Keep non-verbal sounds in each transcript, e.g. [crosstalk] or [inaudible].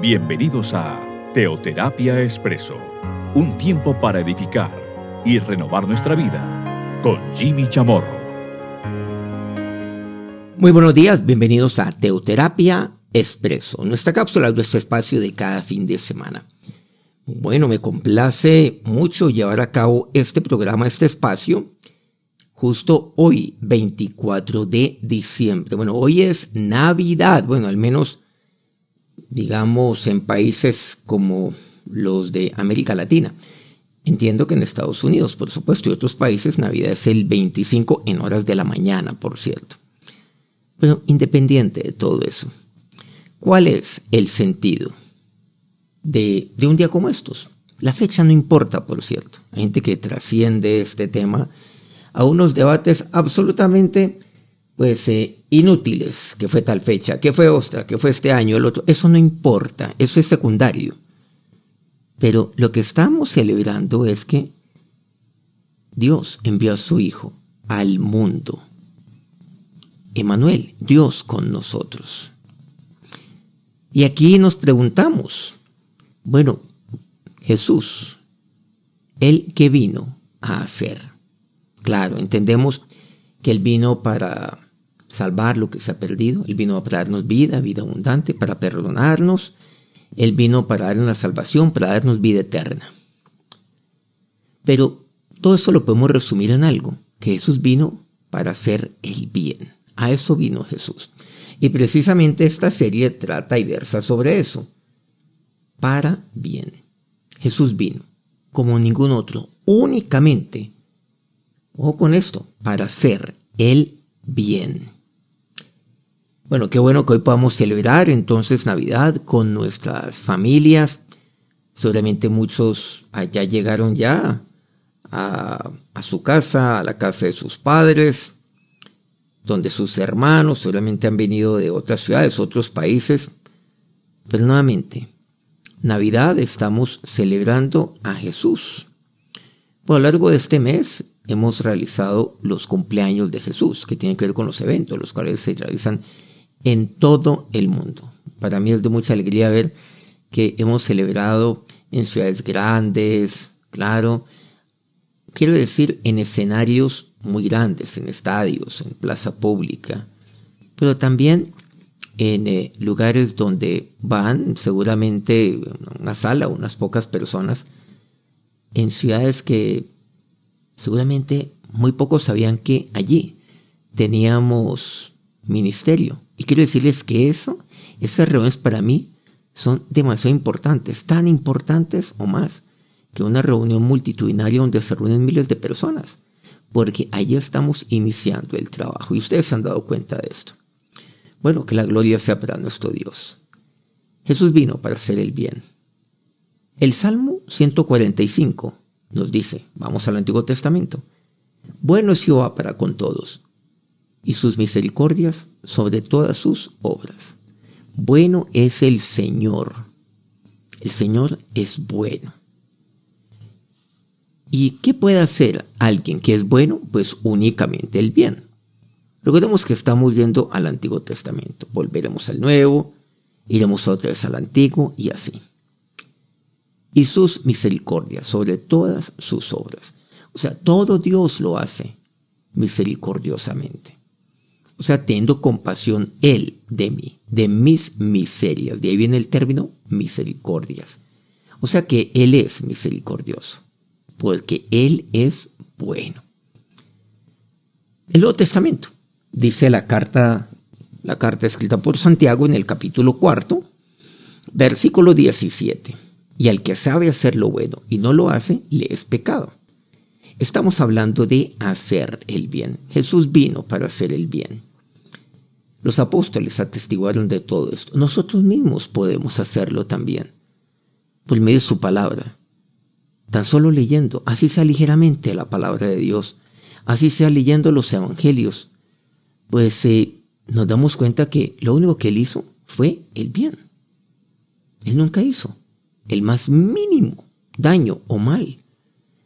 Bienvenidos a Teoterapia Expreso, un tiempo para edificar y renovar nuestra vida con Jimmy Chamorro. Muy buenos días, bienvenidos a Teoterapia Expreso, nuestra cápsula, nuestro espacio de cada fin de semana. Bueno, me complace mucho llevar a cabo este programa, este espacio, justo hoy, 24 de diciembre. Bueno, hoy es Navidad, bueno, al menos digamos en países como los de América Latina. Entiendo que en Estados Unidos, por supuesto, y otros países, Navidad es el 25 en horas de la mañana, por cierto. Pero independiente de todo eso, ¿cuál es el sentido de, de un día como estos? La fecha no importa, por cierto. Hay gente que trasciende este tema a unos debates absolutamente pues eh, inútiles, que fue tal fecha, que fue otra, que fue este año, el otro, eso no importa, eso es secundario. Pero lo que estamos celebrando es que Dios envió a su Hijo al mundo. Emanuel, Dios con nosotros. Y aquí nos preguntamos, bueno, Jesús, ¿Él qué vino a hacer? Claro, entendemos que Él vino para salvar lo que se ha perdido, Él vino para darnos vida, vida abundante, para perdonarnos, Él vino para darnos la salvación, para darnos vida eterna. Pero todo eso lo podemos resumir en algo, que Jesús vino para hacer el bien. A eso vino Jesús. Y precisamente esta serie trata y versa sobre eso. Para bien. Jesús vino, como ningún otro, únicamente Ojo con esto, para hacer el bien. Bueno, qué bueno que hoy podamos celebrar entonces Navidad con nuestras familias. Seguramente muchos allá llegaron ya a, a, su casa, a la casa de sus padres, donde sus hermanos seguramente han venido de otras ciudades, otros países. Pero nuevamente, Navidad estamos celebrando a Jesús. Por lo largo de este mes hemos realizado los cumpleaños de Jesús, que tienen que ver con los eventos, los cuales se realizan en todo el mundo. Para mí es de mucha alegría ver que hemos celebrado en ciudades grandes, claro, quiero decir en escenarios muy grandes, en estadios, en plaza pública, pero también en eh, lugares donde van seguramente una sala, unas pocas personas, en ciudades que seguramente muy pocos sabían que allí teníamos ministerio. Y quiero decirles que eso, esas reuniones para mí son demasiado importantes, tan importantes o más que una reunión multitudinaria donde se reúnen miles de personas, porque allí estamos iniciando el trabajo y ustedes se han dado cuenta de esto. Bueno, que la gloria sea para nuestro Dios. Jesús vino para hacer el bien. El Salmo 145 nos dice, vamos al Antiguo Testamento, bueno es Jehová para con todos, y sus misericordias sobre todas sus obras. Bueno es el Señor. El Señor es bueno. ¿Y qué puede hacer alguien que es bueno? Pues únicamente el bien. Recordemos que estamos yendo al Antiguo Testamento. Volveremos al Nuevo, iremos otra vez al Antiguo y así y sus misericordias sobre todas sus obras. O sea, todo Dios lo hace misericordiosamente. O sea, teniendo compasión Él de mí, de mis miserias. De ahí viene el término misericordias. O sea que Él es misericordioso, porque Él es bueno. El Nuevo Testamento, dice la carta, la carta escrita por Santiago en el capítulo cuarto, versículo 17 y al que sabe hacer lo bueno y no lo hace, le es pecado. Estamos hablando de hacer el bien. Jesús vino para hacer el bien. Los apóstoles atestiguaron de todo esto. Nosotros mismos podemos hacerlo también, por medio de su palabra. Tan solo leyendo, así sea ligeramente la palabra de Dios, así sea leyendo los evangelios, pues eh, nos damos cuenta que lo único que él hizo fue el bien. Él nunca hizo el más mínimo daño o mal,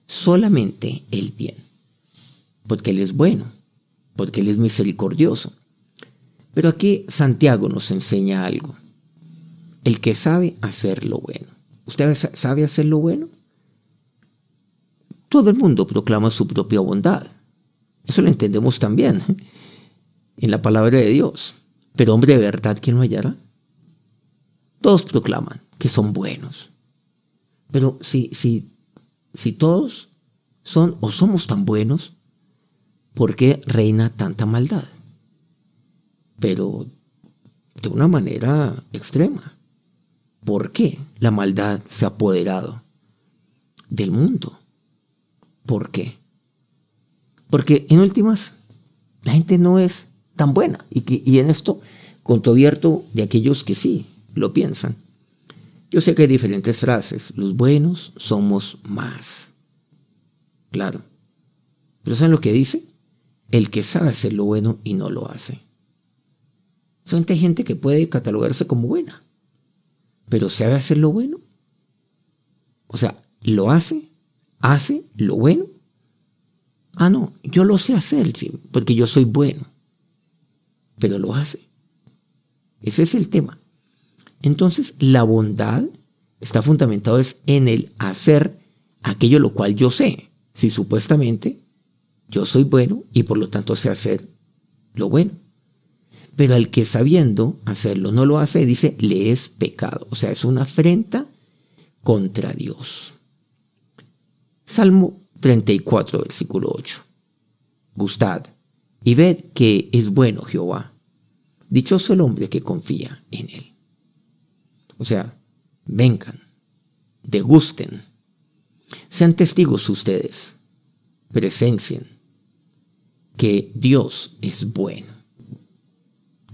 solamente el bien, porque Él es bueno, porque Él es misericordioso. Pero aquí Santiago nos enseña algo. el que sabe hacer lo bueno. ¿Usted sabe hacer lo bueno? Todo el mundo proclama su propia bondad. Eso lo entendemos también [laughs] en la palabra de Dios. Pero hombre de verdad, ¿quién lo hallará? Todos proclaman que son buenos. Pero si, si, si todos son o somos tan buenos, ¿por qué reina tanta maldad? Pero de una manera extrema. ¿Por qué la maldad se ha apoderado del mundo? ¿Por qué? Porque en últimas, la gente no es tan buena. Y, que, y en esto, con todo abierto de aquellos que sí lo piensan. Yo sé que hay diferentes frases. Los buenos somos más. Claro. Pero ¿saben lo que dice? El que sabe hacer lo bueno y no lo hace. Son gente que puede catalogarse como buena. Pero ¿sabe hacer lo bueno? O sea, lo hace, hace lo bueno. Ah, no, yo lo sé hacer, porque yo soy bueno. Pero lo hace. Ese es el tema. Entonces, la bondad está fundamentada en el hacer aquello lo cual yo sé. Si supuestamente yo soy bueno y por lo tanto sé hacer lo bueno. Pero al que sabiendo hacerlo no lo hace, dice, le es pecado. O sea, es una afrenta contra Dios. Salmo 34, versículo 8. Gustad y ved que es bueno Jehová. Dichoso el hombre que confía en él. O sea, vengan, degusten, sean testigos ustedes, presencien que Dios es bueno,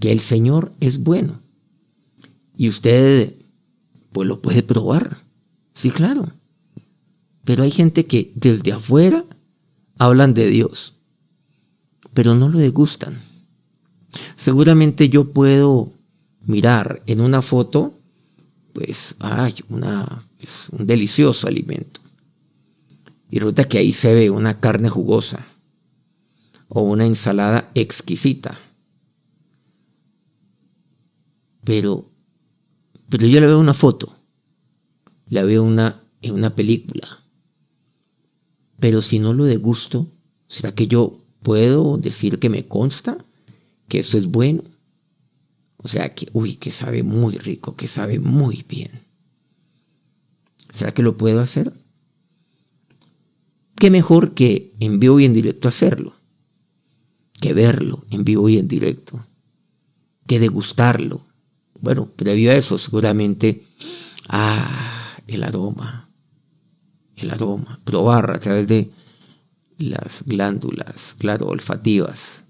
que el Señor es bueno. Y usted, pues lo puede probar. Sí, claro. Pero hay gente que desde afuera hablan de Dios, pero no lo degustan. Seguramente yo puedo mirar en una foto, pues, ay, una, es un delicioso alimento. Y resulta que ahí se ve una carne jugosa o una ensalada exquisita. Pero, pero yo le veo una foto, la veo una, en una película. Pero si no lo degusto, ¿será que yo puedo decir que me consta que eso es bueno? O sea, que, uy, que sabe muy rico, que sabe muy bien. ¿Será que lo puedo hacer? ¿Qué mejor que en vivo y en directo hacerlo? Que verlo en vivo y en directo. Que degustarlo. Bueno, previo a eso, seguramente, ah, el aroma, el aroma, probar a través de las glándulas, claro, olfativas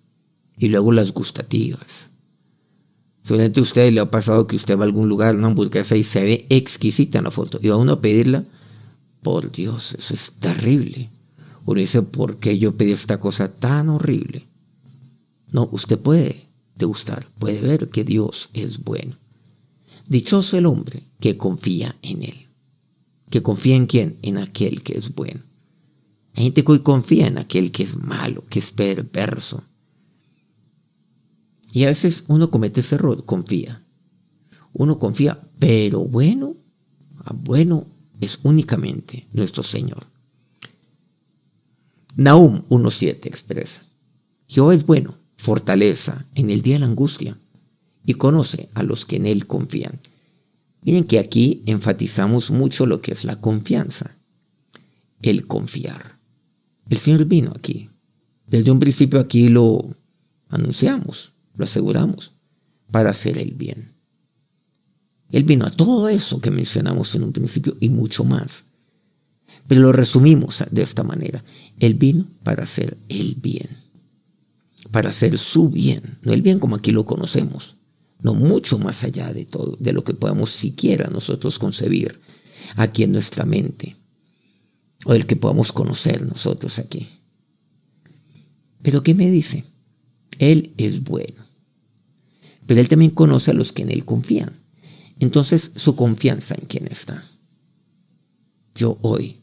y luego las gustativas. Seguramente a usted le ha pasado que usted va a algún lugar, una hamburguesa y se ve exquisita en la foto y va uno a pedirla. Por Dios, eso es terrible. Uno dice, ¿por qué yo pedí esta cosa tan horrible? No, usted puede degustar, puede ver que Dios es bueno. Dichoso el hombre que confía en Él. ¿Que confía en quién? En aquel que es bueno. Hay gente que hoy confía en aquel que es malo, que es perverso. Y a veces uno comete ese error, confía. Uno confía, pero bueno, ah, bueno es únicamente nuestro Señor. Nahum 1.7 expresa, Jehová es bueno, fortaleza en el día de la angustia, y conoce a los que en Él confían. Miren que aquí enfatizamos mucho lo que es la confianza, el confiar. El Señor vino aquí. Desde un principio aquí lo anunciamos, lo aseguramos, para hacer el bien. Él vino a todo eso que mencionamos en un principio y mucho más. Pero lo resumimos de esta manera. Él vino para hacer el bien. Para hacer su bien. No el bien como aquí lo conocemos, no mucho más allá de todo, de lo que podamos siquiera nosotros concebir aquí en nuestra mente, o del que podamos conocer nosotros aquí. Pero ¿qué me dice? Él es bueno, pero Él también conoce a los que en Él confían. Entonces, su confianza en quién está. Yo hoy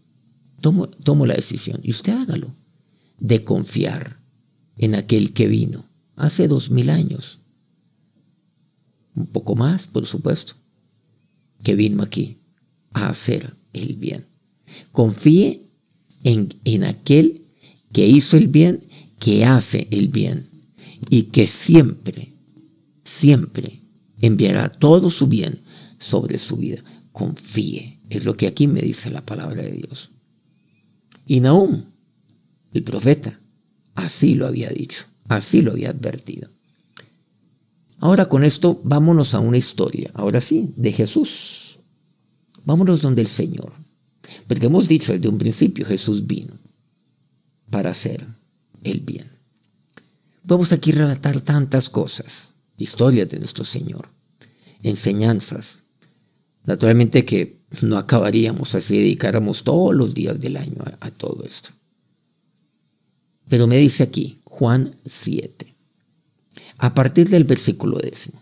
tomo, tomo la decisión, y usted hágalo, de confiar en aquel que vino hace dos mil años un poco más, por supuesto, que vino aquí a hacer el bien. Confíe en, en aquel que hizo el bien, que hace el bien y que siempre, siempre enviará todo su bien sobre su vida. Confíe, es lo que aquí me dice la palabra de Dios. Y Nahum, el profeta, así lo había dicho, así lo había advertido. Ahora con esto vámonos a una historia, ahora sí, de Jesús. Vámonos donde el Señor. Porque hemos dicho desde un principio, Jesús vino para hacer el bien. Vamos aquí relatar tantas cosas, historias de nuestro Señor, enseñanzas. Naturalmente que no acabaríamos así, dedicáramos todos los días del año a, a todo esto. Pero me dice aquí, Juan 7, a partir del versículo décimo.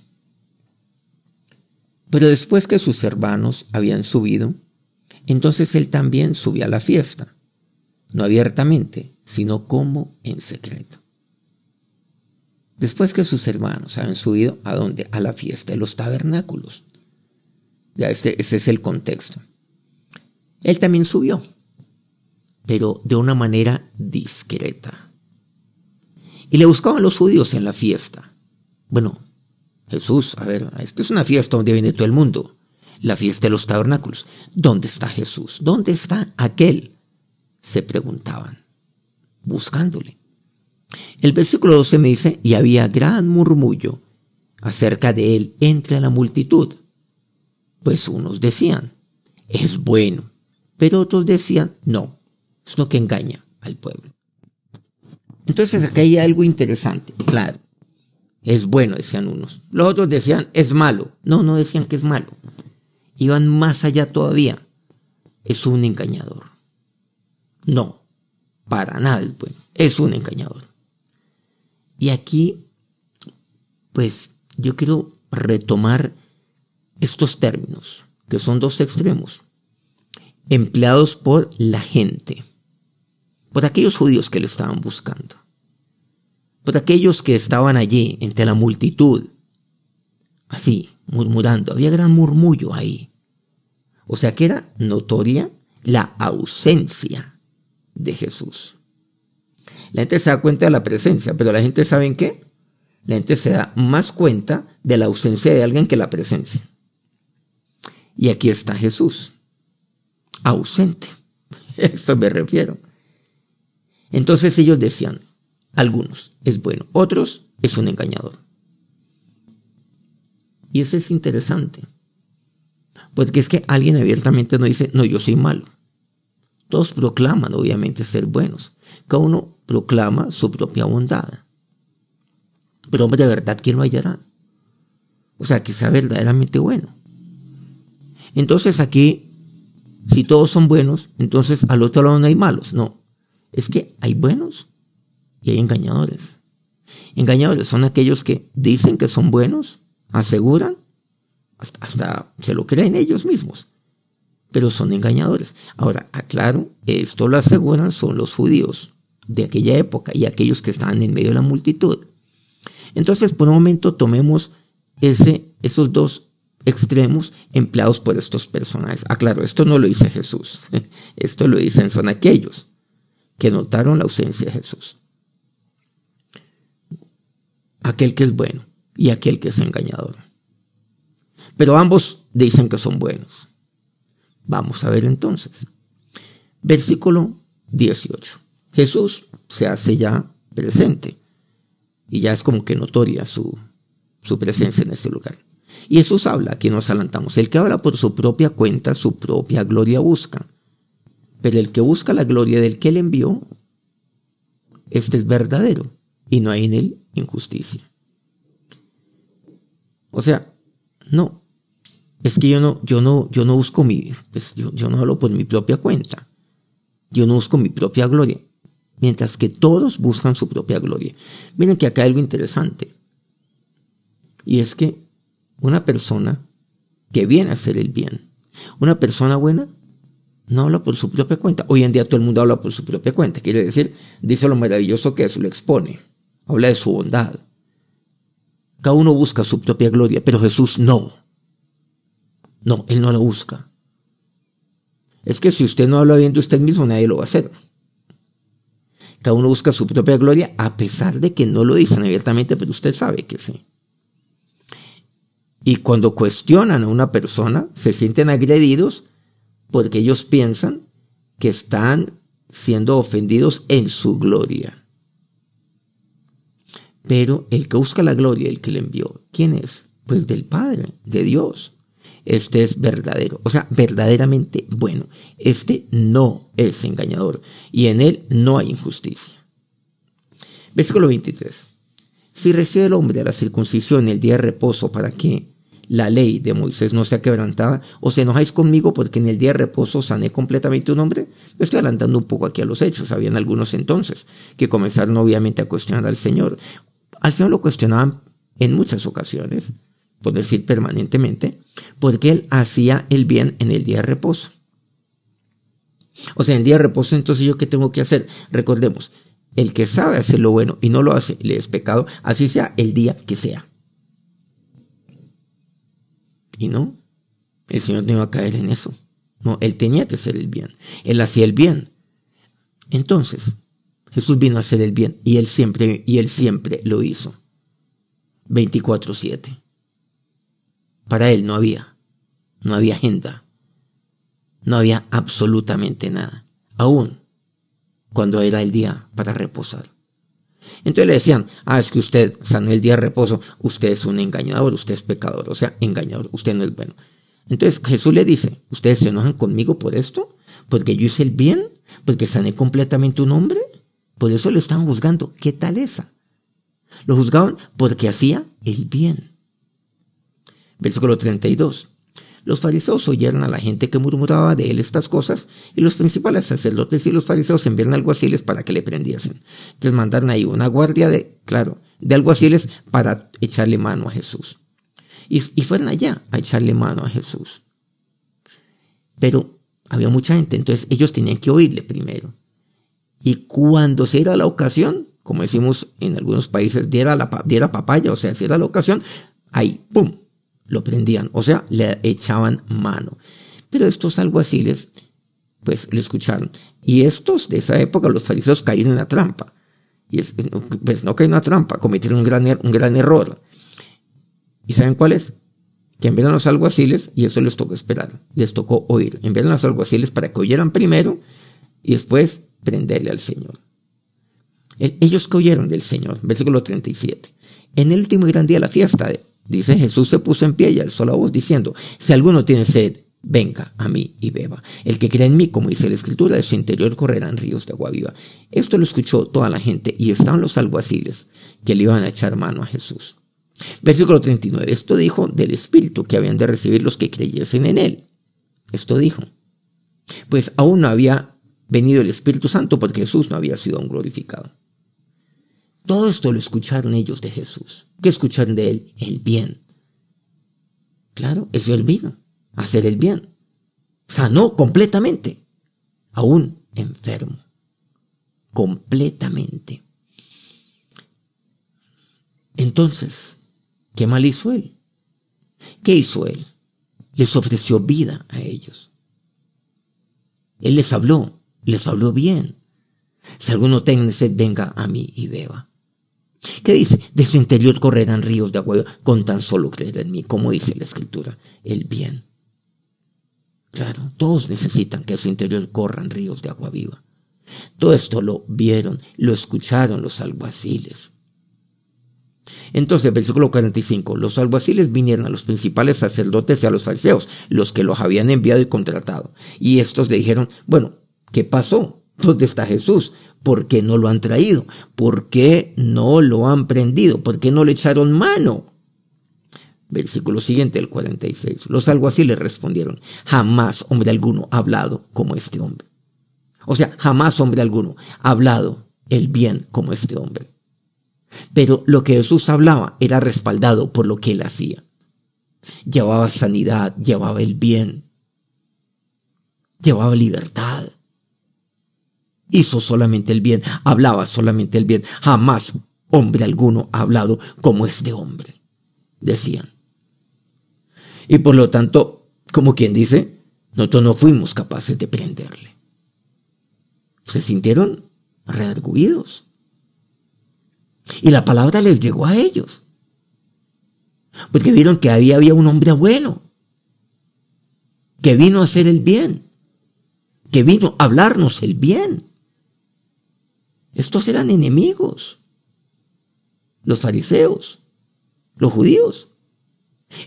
Pero después que sus hermanos habían subido, entonces él también subió a la fiesta, no abiertamente, sino como en secreto. Después que sus hermanos habían subido a donde? A la fiesta de los tabernáculos. Ya este, ese es el contexto. Él también subió, pero de una manera discreta. Y le buscaban los judíos en la fiesta. Bueno, Jesús, a ver, esta es una fiesta donde viene todo el mundo. La fiesta de los tabernáculos. ¿Dónde está Jesús? ¿Dónde está aquel? Se preguntaban, buscándole. El versículo 12 me dice, y había gran murmullo acerca de él entre la multitud. Pues unos decían, es bueno, pero otros decían, no, es lo que engaña al pueblo. Entonces acá hay algo interesante, claro. Es bueno, decían unos. Los otros decían, es malo. No, no decían que es malo. Iban más allá todavía. Es un engañador. No, para nada es bueno. Es un engañador. Y aquí, pues yo quiero retomar estos términos, que son dos extremos, empleados por la gente, por aquellos judíos que le estaban buscando, por aquellos que estaban allí entre la multitud, así, murmurando, había gran murmullo ahí. O sea que era notoria la ausencia de Jesús. La gente se da cuenta de la presencia, pero la gente sabe en qué? La gente se da más cuenta de la ausencia de alguien que la presencia. Y aquí está Jesús, ausente. [laughs] Eso me refiero. Entonces ellos decían, algunos es bueno, otros es un engañador. Y eso es interesante. Porque es que alguien abiertamente no dice, no, yo soy malo. Todos proclaman, obviamente, ser buenos. Cada uno proclama su propia bondad. Pero hombre, de verdad, ¿quién lo hallará? O sea, que sea verdaderamente bueno. Entonces aquí, si todos son buenos, entonces al otro lado no hay malos. No, es que hay buenos y hay engañadores. Engañadores son aquellos que dicen que son buenos, aseguran, hasta, se lo creen ellos mismos, pero son engañadores. Ahora, aclaro, esto lo aseguran son los judíos de aquella época y aquellos que estaban en medio de la multitud. Entonces, por un momento tomemos ese, esos dos extremos empleados por estos personajes. Ah, claro, esto no lo dice Jesús. [laughs] Esto lo dicen son aquellos que notaron la ausencia de Jesús. Aquel que es bueno y aquel que es engañador. Pero ambos dicen que son buenos. Vamos a ver entonces. Versículo 18. Jesús se hace ya presente y ya es como que notoria su, su presencia en ese lugar. Y Jesús habla, aquí nos adelantamos, el que habla por su propia cuenta, su propia gloria busca. Pero el que busca la gloria del que él envió, este es verdadero y no hay en él injusticia. O sea, no, es que yo no, yo no, yo no busco mi, pues yo, yo no hablo por mi propia cuenta. Yo no busco mi propia gloria mientras que todos buscan su propia gloria. Miren que acá hay algo interesante. Y es que una persona que viene a hacer el bien, una persona buena, no habla por su propia cuenta. Hoy en día todo el mundo habla por su propia cuenta. Quiere decir, dice lo maravilloso que es, lo expone. Habla de su bondad. Cada uno busca su propia gloria, pero Jesús no. No, Él no lo busca. Es que si usted no habla bien de usted mismo, nadie lo va a hacer. Cada uno busca su propia gloria a pesar de que no lo dicen abiertamente, pero usted sabe que sí. Y cuando cuestionan a una persona, se sienten agredidos porque ellos piensan que están siendo ofendidos en su gloria. Pero el que busca la gloria, el que le envió, ¿quién es? Pues del Padre, de Dios. Este es verdadero, o sea, verdaderamente bueno. Este no es engañador y en él no hay injusticia. Versículo 23. Si recibe el hombre a la circuncisión el día de reposo para que la ley de Moisés no sea quebrantada, os enojáis conmigo porque en el día de reposo sané completamente un hombre. Me estoy adelantando un poco aquí a los hechos. Habían algunos entonces que comenzaron obviamente a cuestionar al Señor. Al Señor lo cuestionaban en muchas ocasiones, por decir permanentemente, porque Él hacía el bien en el día de reposo. O sea, en el día de reposo, entonces yo qué tengo que hacer? Recordemos, el que sabe hacer lo bueno y no lo hace, le es pecado, así sea el día que sea. Y no, el Señor no iba a caer en eso. No, Él tenía que hacer el bien. Él hacía el bien. Entonces, Jesús vino a hacer el bien y Él siempre, y Él siempre lo hizo. 24-7. Para Él no había, no había agenda. No había absolutamente nada. Aún cuando era el día para reposar. Entonces le decían, ah, es que usted sanó el día de reposo, usted es un engañador, usted es pecador, o sea, engañador, usted no es bueno. Entonces Jesús le dice, ¿ustedes se enojan conmigo por esto? ¿Porque yo hice el bien? ¿Porque sané completamente un hombre? Por eso lo estaban juzgando. ¿Qué tal esa? Lo juzgaban porque hacía el bien. Versículo 32. Los fariseos oyeron a la gente que murmuraba de él estas cosas, y los principales sacerdotes y los fariseos enviaron alguaciles para que le prendiesen. Entonces mandaron ahí una guardia de, claro, de alguaciles para echarle mano a Jesús. Y, y fueron allá a echarle mano a Jesús. Pero había mucha gente, entonces ellos tenían que oírle primero. Y cuando se era la ocasión, como decimos en algunos países, diera, la, diera papaya, o sea, si era la ocasión, ahí, ¡pum!, lo prendían, o sea, le echaban mano. Pero estos alguaciles, pues le escucharon. Y estos de esa época, los fariseos cayeron en la trampa. Y pues no cayeron en la trampa, cometieron un gran, er, error. ¿Y saben cuál es? Que enviaron a los alguaciles y eso les tocó esperar, les tocó oír. Enviaron a los alguaciles para que oyeran primero y después prenderle al Señor. Ellos que oyeron del Señor, versículo 37. En el último gran día de la fiesta, Dice Jesús se puso en pie y alzó la voz diciendo, si alguno tiene sed, venga a mí y beba. El que cree en mí, como dice la escritura, de su interior correrán ríos de agua viva. Esto lo escuchó toda la gente y estaban los alguaciles que le iban a echar mano a Jesús. Versículo 39. Esto dijo del Espíritu que habían de recibir los que creyesen en él. Esto dijo. Pues aún no había venido el Espíritu Santo porque Jesús no había sido glorificado. Todo esto lo escucharon ellos de Jesús. ¿Qué escucharon de él? El bien. Claro, eso él vino, a hacer el bien. Sanó completamente, aún enfermo. Completamente. Entonces, ¿qué mal hizo él? ¿Qué hizo él? Les ofreció vida a ellos. Él les habló, les habló bien. Si alguno tiene sed, venga a mí y beba. ¿Qué dice? De su interior correrán ríos de agua con tan solo creer en mí, como dice la escritura, el bien. Claro, todos necesitan que a su interior corran ríos de agua viva. Todo esto lo vieron, lo escucharon los alguaciles. Entonces, versículo 45, los alguaciles vinieron a los principales sacerdotes y a los fariseos, los que los habían enviado y contratado. Y estos le dijeron, bueno, ¿qué pasó? ¿Dónde está Jesús? ¿Por qué no lo han traído? ¿Por qué no lo han prendido? ¿Por qué no le echaron mano? Versículo siguiente, el 46. Los alguaciles respondieron, jamás hombre alguno ha hablado como este hombre. O sea, jamás hombre alguno ha hablado el bien como este hombre. Pero lo que Jesús hablaba era respaldado por lo que él hacía. Llevaba sanidad, llevaba el bien, llevaba libertad, hizo solamente el bien, hablaba solamente el bien. Jamás hombre alguno ha hablado como este hombre, decían. Y por lo tanto, Como quien dice, nosotros no fuimos capaces de prenderle. Se sintieron redarguidos. Y la palabra les llegó a ellos. Porque vieron que había, había un hombre bueno, que vino a hacer el bien, que vino a hablarnos el bien. Estos eran enemigos, los fariseos, los judíos.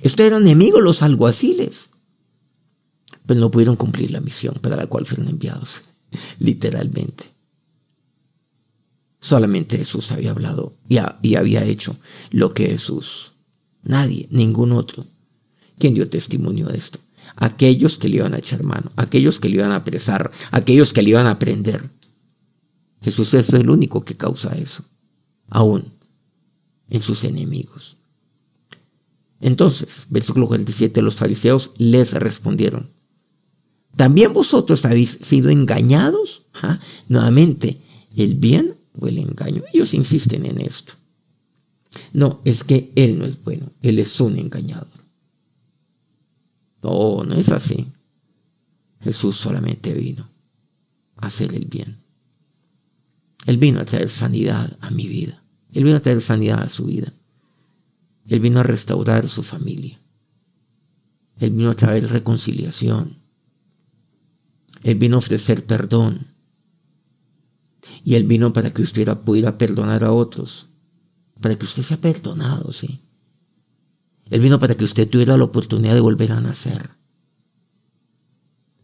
Estos eran enemigos, los alguaciles. Pero no pudieron cumplir la misión para la cual fueron enviados, [laughs] literalmente. Solamente Jesús había hablado y, y había hecho lo que Jesús. Nadie, ningún otro. ¿Quién dio testimonio de esto? Aquellos que le iban a echar mano, aquellos que le iban a apresar, aquellos que le iban a prender. Jesús es el único que causa eso, aún en sus enemigos. Entonces, versículo 47, los fariseos les respondieron, ¿también vosotros habéis sido engañados? ¿Ah? Nuevamente, el bien o el engaño. Ellos insisten en esto. No, es que Él no es bueno, Él es un engañador. No, no es así. Jesús solamente vino a hacer el bien. Él vino a traer sanidad a mi vida. Él vino a traer sanidad a su vida. Él vino a restaurar su familia. Él vino a traer reconciliación. Él vino a ofrecer perdón. Y Él vino para que usted pudiera perdonar a otros. Para que usted sea perdonado, sí. Él vino para que usted tuviera la oportunidad de volver a nacer.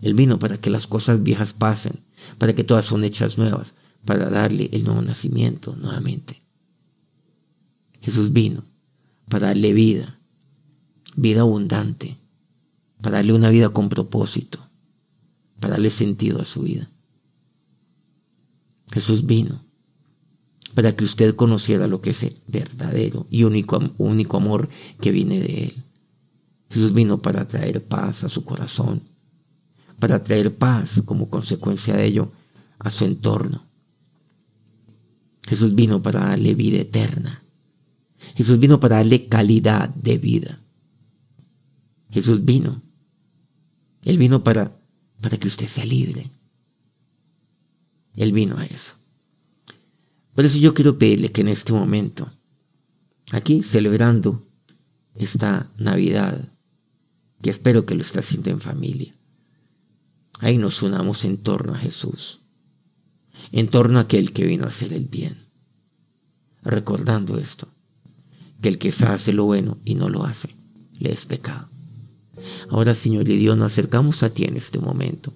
Él vino para que las cosas viejas pasen, para que todas son hechas nuevas, para darle el nuevo nacimiento nuevamente. Jesús vino para darle vida, vida abundante, para darle una vida con propósito, para darle sentido a su vida. Jesús vino para que usted conociera lo que es el verdadero y único, único amor que viene de Él. Jesús vino para traer paz a su corazón, para traer paz como consecuencia de ello a su entorno. Jesús vino para darle vida eterna. Jesús vino para darle calidad de vida. Jesús vino. Él vino para, para que usted sea libre. Él vino a eso. Por eso yo quiero pedirle que en este momento, aquí celebrando esta Navidad, que espero que lo esté haciendo en familia, ahí nos unamos en torno a Jesús, en torno a aquel que vino a hacer el bien, recordando esto, que el que hace lo bueno y no lo hace, le es pecado. Ahora, Señor y Dios, nos acercamos a ti en este momento.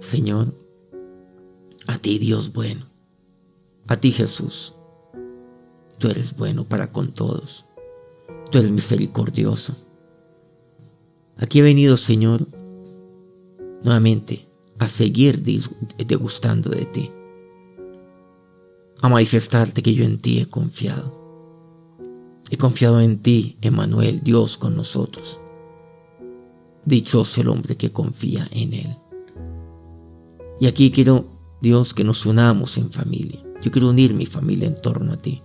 Señor, a ti Dios bueno, a ti Jesús. Tú eres bueno para con todos. Tú eres misericordioso. Aquí he venido, Señor, nuevamente a seguir degustando de ti. A manifestarte que yo en ti he confiado. He confiado en ti, Emanuel, Dios con nosotros. Dichoso el hombre que confía en Él. Y aquí quiero Dios, que nos unamos en familia. Yo quiero unir mi familia en torno a ti,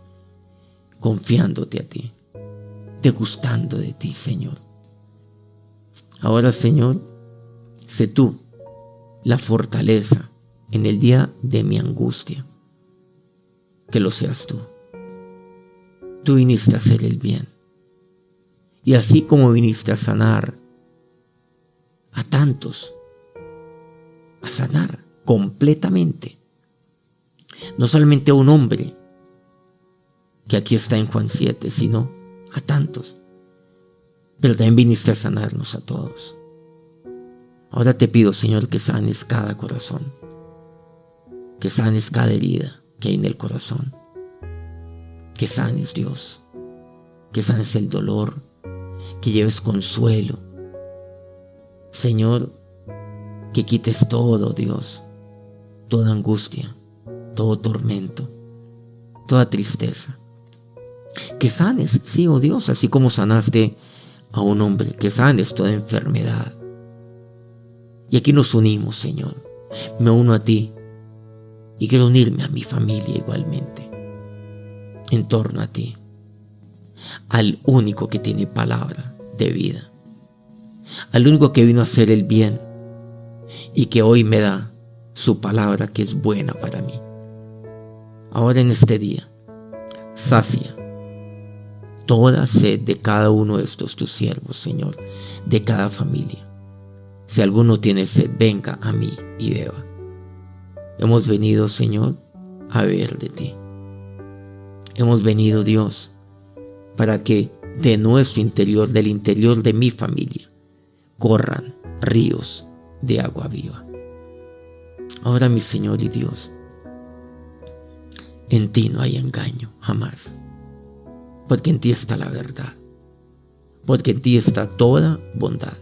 confiándote a ti, degustando de ti, Señor. Ahora, Señor, sé tú la fortaleza en el día de mi angustia. Que lo seas tú. Tú viniste a hacer el bien. Y así como viniste a sanar a tantos, a sanar completamente. No solamente a un hombre, que aquí está en Juan 7, sino a tantos. Pero también viniste a sanarnos a todos. Ahora te pido, Señor, que sanes cada corazón, que sanes cada herida que hay en el corazón, que sanes, Dios, que sanes el dolor, que lleves consuelo. Señor, que quites todo, Dios, toda angustia, todo tormento, toda tristeza. Que sanes, sí, oh Dios, así como sanaste a un hombre, que sanes toda enfermedad. Y aquí nos unimos, Señor. Me uno a ti y quiero unirme a mi familia igualmente, en torno a ti, al único que tiene palabra de vida, al único que vino a hacer el bien y que hoy me da su palabra que es buena para mí. Ahora en este día, sacia toda sed de cada uno de estos tus siervos, Señor, de cada familia. Si alguno tiene sed, venga a mí y beba. Hemos venido, Señor, a ver de ti. Hemos venido, Dios, para que de nuestro interior, del interior de mi familia, corran ríos de agua viva. Ahora, mi Señor y Dios, en ti no hay engaño, jamás, porque en ti está la verdad, porque en ti está toda bondad.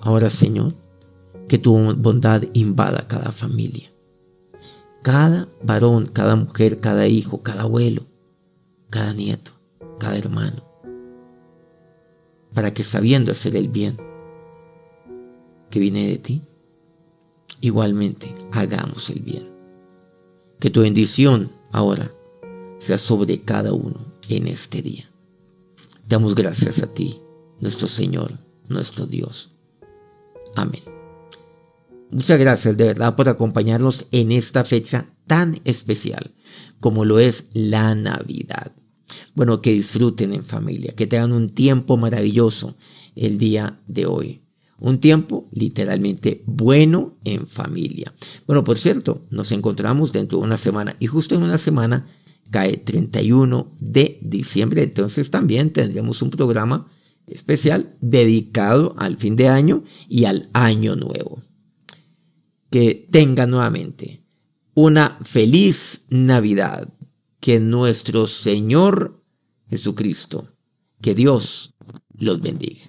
Ahora, Señor, que tu bondad invada cada familia, cada varón, cada mujer, cada hijo, cada abuelo, cada nieto, cada hermano, para que sabiendo hacer el bien que viene de ti, igualmente hagamos el bien. Que tu bendición ahora sea sobre cada uno en este día. Damos gracias a ti, nuestro Señor, nuestro Dios. Amén. Muchas gracias de verdad por acompañarnos en esta fecha tan especial como lo es la Navidad. Bueno, que disfruten en familia, que tengan un tiempo maravilloso el día de hoy. Un tiempo literalmente bueno en familia. Bueno, por cierto, nos encontramos dentro de una semana y justo en una semana cae 31 de diciembre. Entonces también tendremos un programa especial dedicado al fin de año y al año nuevo. Que tengan nuevamente una feliz Navidad que nuestro Señor Jesucristo, que Dios los bendiga.